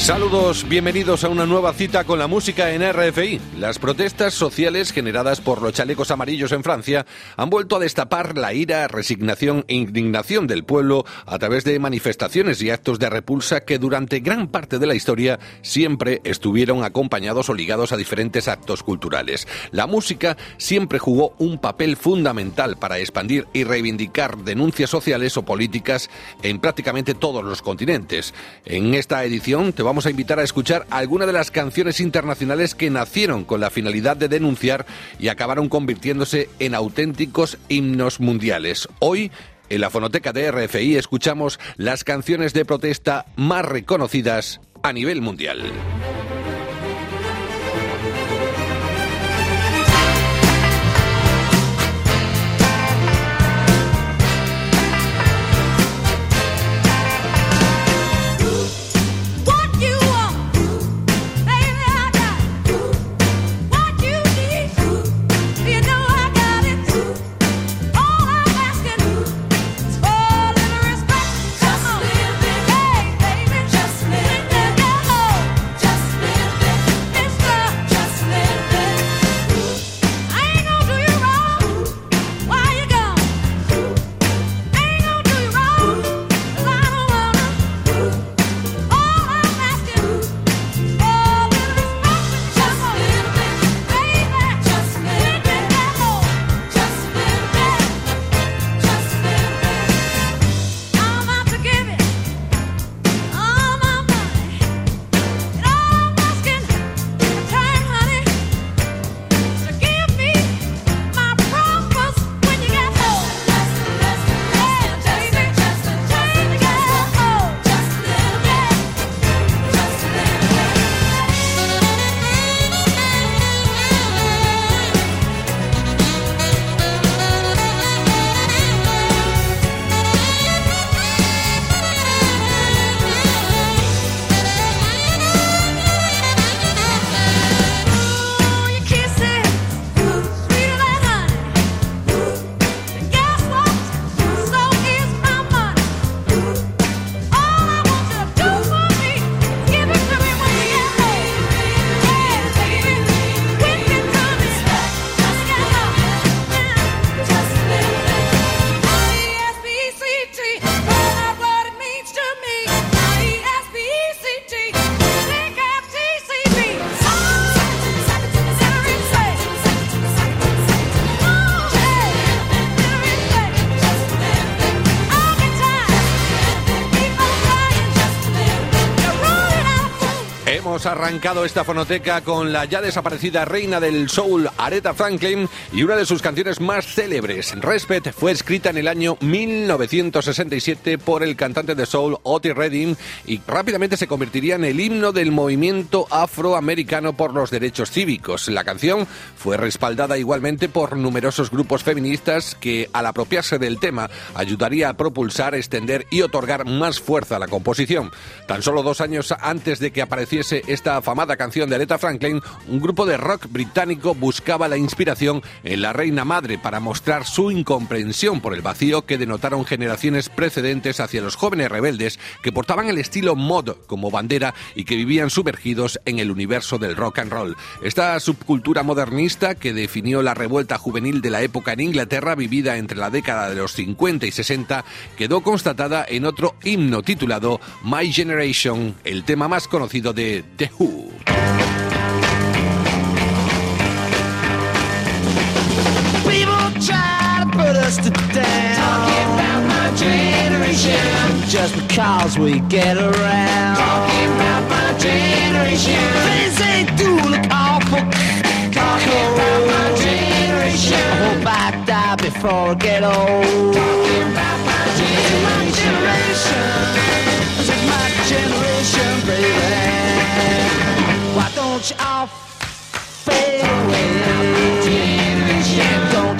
Saludos, bienvenidos a una nueva cita con la música en RFI. Las protestas sociales generadas por los chalecos amarillos en Francia han vuelto a destapar la ira, resignación e indignación del pueblo a través de manifestaciones y actos de repulsa que durante gran parte de la historia siempre estuvieron acompañados o ligados a diferentes actos culturales. La música siempre jugó un papel fundamental para expandir y reivindicar denuncias sociales o políticas en prácticamente todos los continentes. En esta edición te vamos a invitar a escuchar algunas de las canciones internacionales que nacieron con la finalidad de denunciar y acabaron convirtiéndose en auténticos himnos mundiales. Hoy, en la fonoteca de RFI, escuchamos las canciones de protesta más reconocidas a nivel mundial. Hemos arrancado esta fonoteca con la ya desaparecida reina del soul, Aretha Franklin, y una de sus canciones más célebres, Respect, fue escrita en el año 1967 por el cantante de soul Otis Redding y rápidamente se convertiría en el himno del movimiento afroamericano por los derechos cívicos. La canción fue respaldada igualmente por numerosos grupos feministas que, al apropiarse del tema, ayudaría a propulsar, extender y otorgar más fuerza a la composición. Tan solo dos años antes de que apareciese esta afamada canción de Aretha Franklin, un grupo de rock británico buscaba la inspiración en la reina madre para mostrar su incomprensión por el vacío que denotaron generaciones precedentes hacia los jóvenes rebeldes que portaban el estilo mod como bandera y que vivían sumergidos en el universo del rock and roll. Esta subcultura modernista que definió la revuelta juvenil de la época en Inglaterra vivida entre la década de los 50 y 60 quedó constatada en otro himno titulado My Generation, el tema más conocido de The Who. People try to put us down. Talking about my generation. Just because we get around. Talking about my generation. Things they do look awful. Talking about my generation. I hope I die before I get old.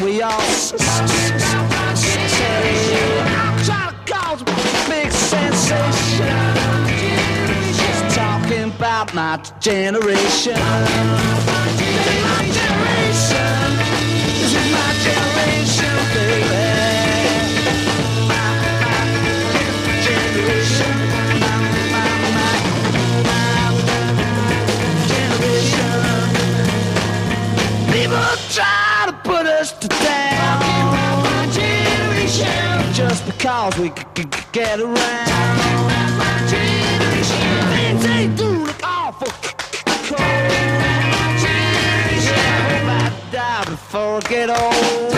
We all Try to cause a big sensation. Just talking about my generation. My generation. My generation, my, my, my generation. People try to town. Just because we could get around. Talking about my generation. Things ain't do look awful. Cold. Yeah, I hope I die before I get old.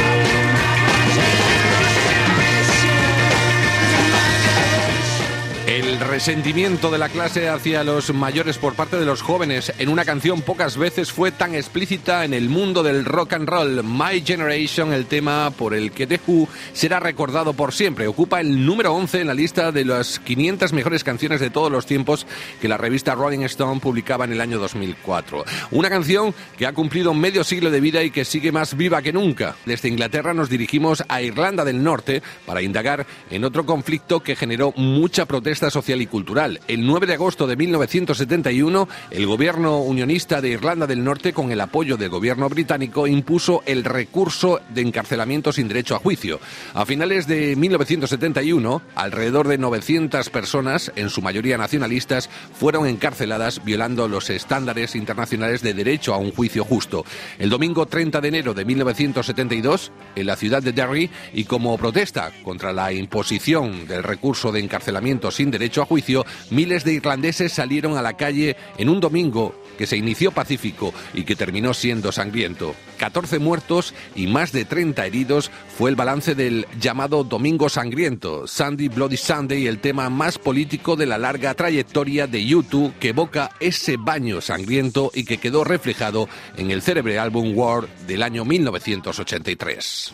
Resentimiento de la clase hacia los mayores por parte de los jóvenes en una canción pocas veces fue tan explícita en el mundo del rock and roll. My Generation, el tema por el que The Who será recordado por siempre. Ocupa el número 11 en la lista de las 500 mejores canciones de todos los tiempos que la revista Rolling Stone publicaba en el año 2004. Una canción que ha cumplido medio siglo de vida y que sigue más viva que nunca. Desde Inglaterra nos dirigimos a Irlanda del Norte para indagar en otro conflicto que generó mucha protesta social y cultural. El 9 de agosto de 1971, el gobierno unionista de Irlanda del Norte, con el apoyo del gobierno británico, impuso el recurso de encarcelamiento sin derecho a juicio. A finales de 1971, alrededor de 900 personas, en su mayoría nacionalistas, fueron encarceladas violando los estándares internacionales de derecho a un juicio justo. El domingo 30 de enero de 1972, en la ciudad de Derry, y como protesta contra la imposición del recurso de encarcelamiento sin derecho a juicio, miles de irlandeses salieron a la calle en un domingo que se inició pacífico y que terminó siendo sangriento. 14 muertos y más de 30 heridos fue el balance del llamado Domingo Sangriento, Sunday Bloody Sunday, el tema más político de la larga trayectoria de YouTube que evoca ese baño sangriento y que quedó reflejado en el célebre álbum War del año 1983.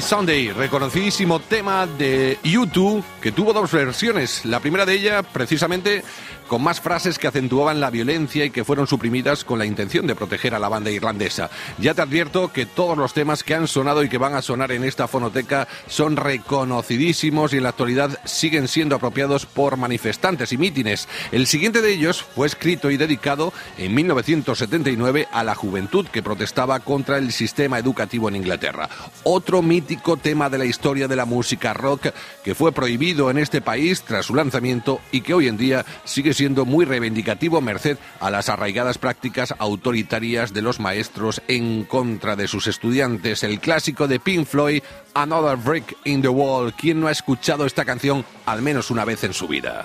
Sunday, reconocidísimo tema de U2 que tuvo dos versiones. La primera de ella, precisamente, con más frases que acentuaban la violencia y que fueron suprimidas con la intención de proteger a la banda irlandesa. Ya te advierto que todos los temas que han sonado y que van a sonar en esta fonoteca son reconocidísimos y en la actualidad siguen siendo apropiados por manifestantes y mítines. El siguiente de ellos fue escrito y dedicado en 1979 a la juventud que protestaba contra el sistema educativo en Inglaterra. Otro mítico tema de la historia de la música rock que fue prohibido en este país tras su lanzamiento y que hoy en día sigue siendo muy reivindicativo merced a las arraigadas prácticas autoritarias de los maestros en contra de sus estudiantes. El clásico de Pink Floyd, Another Brick in the Wall. ¿Quién no ha escuchado esta canción al menos una vez en su vida?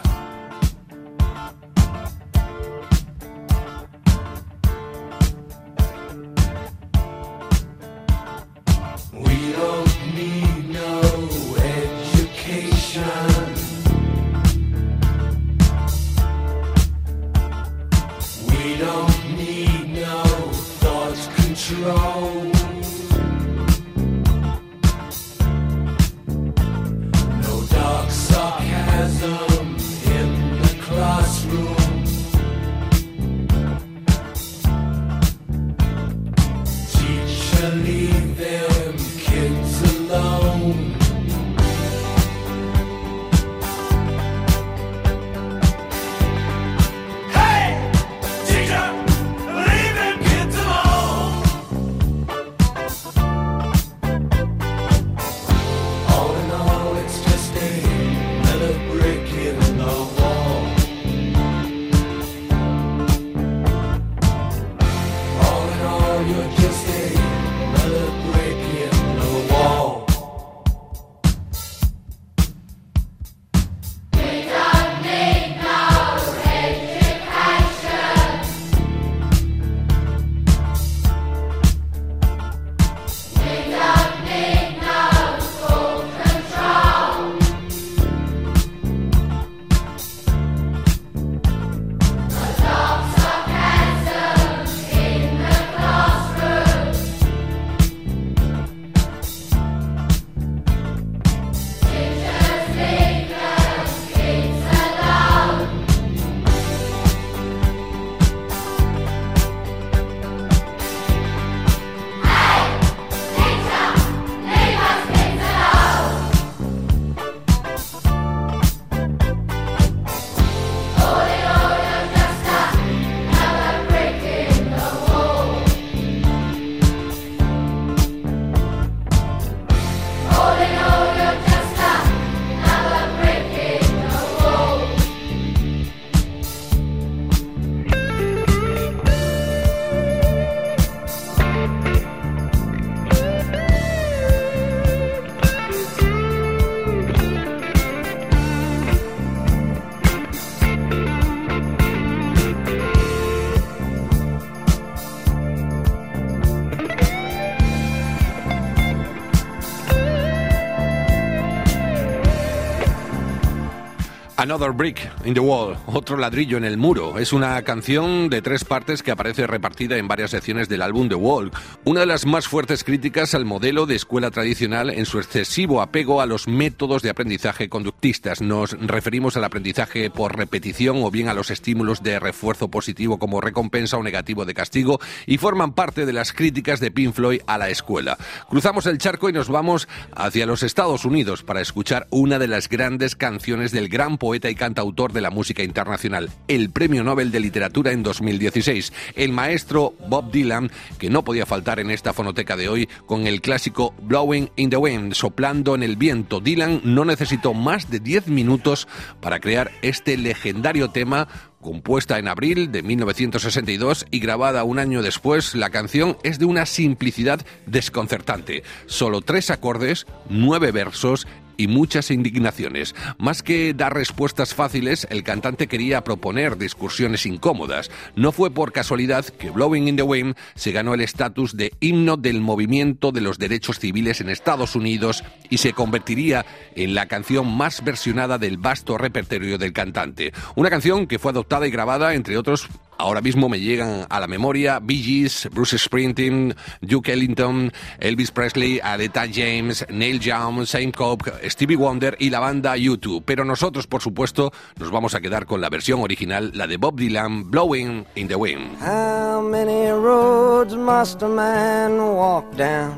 Another Brick in the Wall, otro ladrillo en el muro. Es una canción de tres partes que aparece repartida en varias secciones del álbum The Wall. Una de las más fuertes críticas al modelo de escuela tradicional en su excesivo apego a los métodos de aprendizaje conductistas. Nos referimos al aprendizaje por repetición o bien a los estímulos de refuerzo positivo como recompensa o negativo de castigo y forman parte de las críticas de Pink Floyd a la escuela. Cruzamos el charco y nos vamos hacia los Estados Unidos para escuchar una de las grandes canciones del gran poeta y cantautor de la música internacional, el Premio Nobel de Literatura en 2016, el maestro Bob Dylan, que no podía faltar en esta fonoteca de hoy con el clásico Blowing in the Wind, soplando en el viento. Dylan no necesitó más de 10 minutos para crear este legendario tema Compuesta en abril de 1962 y grabada un año después, la canción es de una simplicidad desconcertante. Solo tres acordes, nueve versos y muchas indignaciones. Más que dar respuestas fáciles, el cantante quería proponer discusiones incómodas. No fue por casualidad que Blowing in the Wind se ganó el estatus de himno del movimiento de los derechos civiles en Estados Unidos y se convertiría en la canción más versionada del vasto repertorio del cantante. Una canción que fue adoptada y grabada, entre otros, ahora mismo me llegan a la memoria Bee Gees, Bruce Springsteen, Duke Ellington, Elvis Presley, Aretha James, Neil Young, Sam Cooke, Stevie Wonder y la banda U2. Pero nosotros, por supuesto, nos vamos a quedar con la versión original, la de Bob Dylan, Blowing in the Wind. How many roads must a man walk down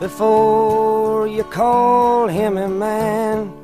before you call him a man?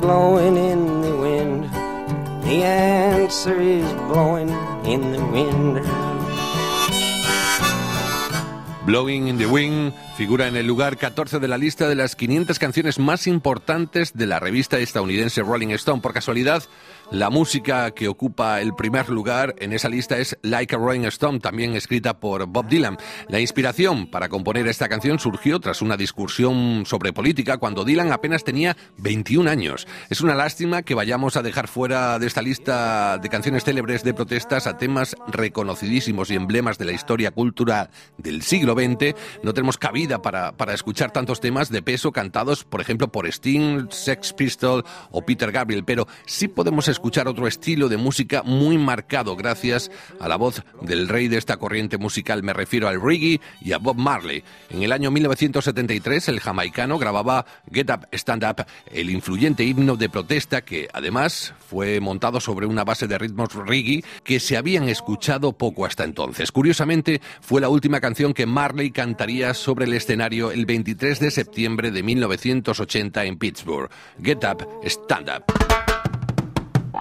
blowing in the wind. The answer is blowing in the wind. Blowing in the Wind figura en el lugar 14 de la lista de las 500 canciones más importantes de la revista estadounidense Rolling Stone. Por casualidad, la música que ocupa el primer lugar en esa lista es Like a Rolling Stone, también escrita por Bob Dylan. La inspiración para componer esta canción surgió tras una discusión sobre política cuando Dylan apenas tenía 21 años. Es una lástima que vayamos a dejar fuera de esta lista de canciones célebres de protestas a temas reconocidísimos y emblemas de la historia cultural del siglo XX. No tenemos cabida para, para escuchar tantos temas de peso cantados, por ejemplo, por Sting, Sex Pistol o Peter Gabriel, pero sí podemos escuchar otro estilo de música muy marcado gracias a la voz del rey de esta corriente musical, me refiero al reggae y a Bob Marley. En el año 1973 el jamaicano grababa Get Up, Stand Up, el influyente himno de protesta que además fue montado sobre una base de ritmos reggae que se habían escuchado poco hasta entonces. Curiosamente, fue la última canción que Marley cantaría sobre el escenario el 23 de septiembre de 1980 en Pittsburgh. Get Up, Stand Up.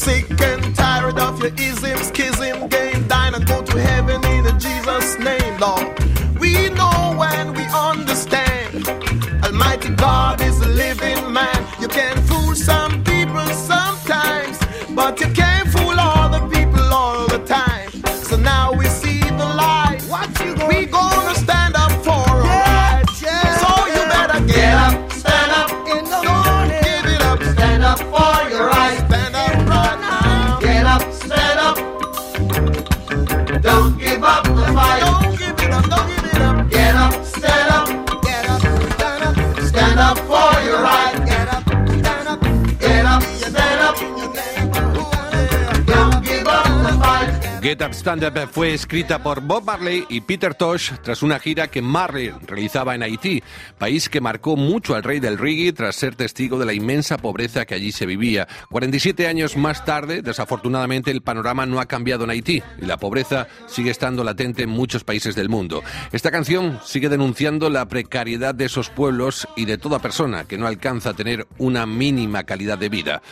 Sick and tired of your ism, schism, game, dine and go to heaven in Jesus' name, Lord. We know when we understand. Almighty God is a living man. Up fue escrita por Bob Marley y Peter Tosh tras una gira que Marley realizaba en Haití, país que marcó mucho al rey del reggae tras ser testigo de la inmensa pobreza que allí se vivía. 47 años más tarde, desafortunadamente, el panorama no ha cambiado en Haití y la pobreza sigue estando latente en muchos países del mundo. Esta canción sigue denunciando la precariedad de esos pueblos y de toda persona que no alcanza a tener una mínima calidad de vida.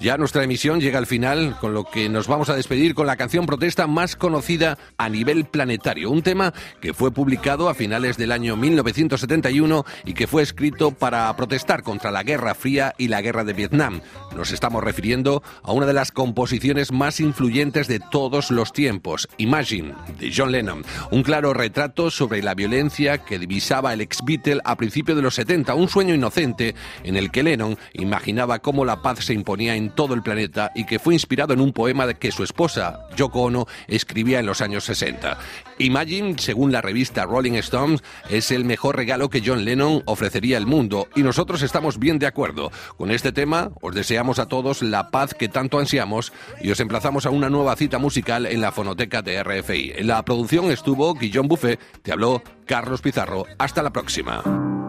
Ya nuestra emisión llega al final, con lo que nos vamos a despedir con la canción protesta más conocida a nivel planetario. Un tema que fue publicado a finales del año 1971 y que fue escrito para protestar contra la Guerra Fría y la Guerra de Vietnam. Nos estamos refiriendo a una de las composiciones más influyentes de todos los tiempos, Imagine, de John Lennon. Un claro retrato sobre la violencia que divisaba el ex Beatle a principios de los 70, un sueño inocente en el que Lennon imaginaba cómo la paz se imponía en todo el planeta y que fue inspirado en un poema que su esposa, Yoko Ono, escribía en los años 60. Imagine, según la revista Rolling Stones, es el mejor regalo que John Lennon ofrecería al mundo y nosotros estamos bien de acuerdo. Con este tema os deseamos a todos la paz que tanto ansiamos y os emplazamos a una nueva cita musical en la fonoteca de RFI. En la producción estuvo Guillaume Buffet, te habló Carlos Pizarro. Hasta la próxima.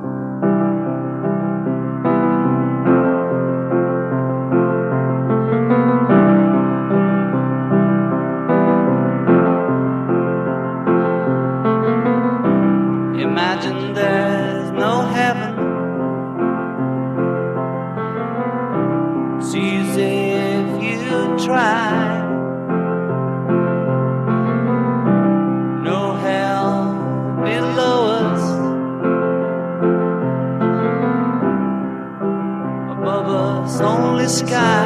Sky.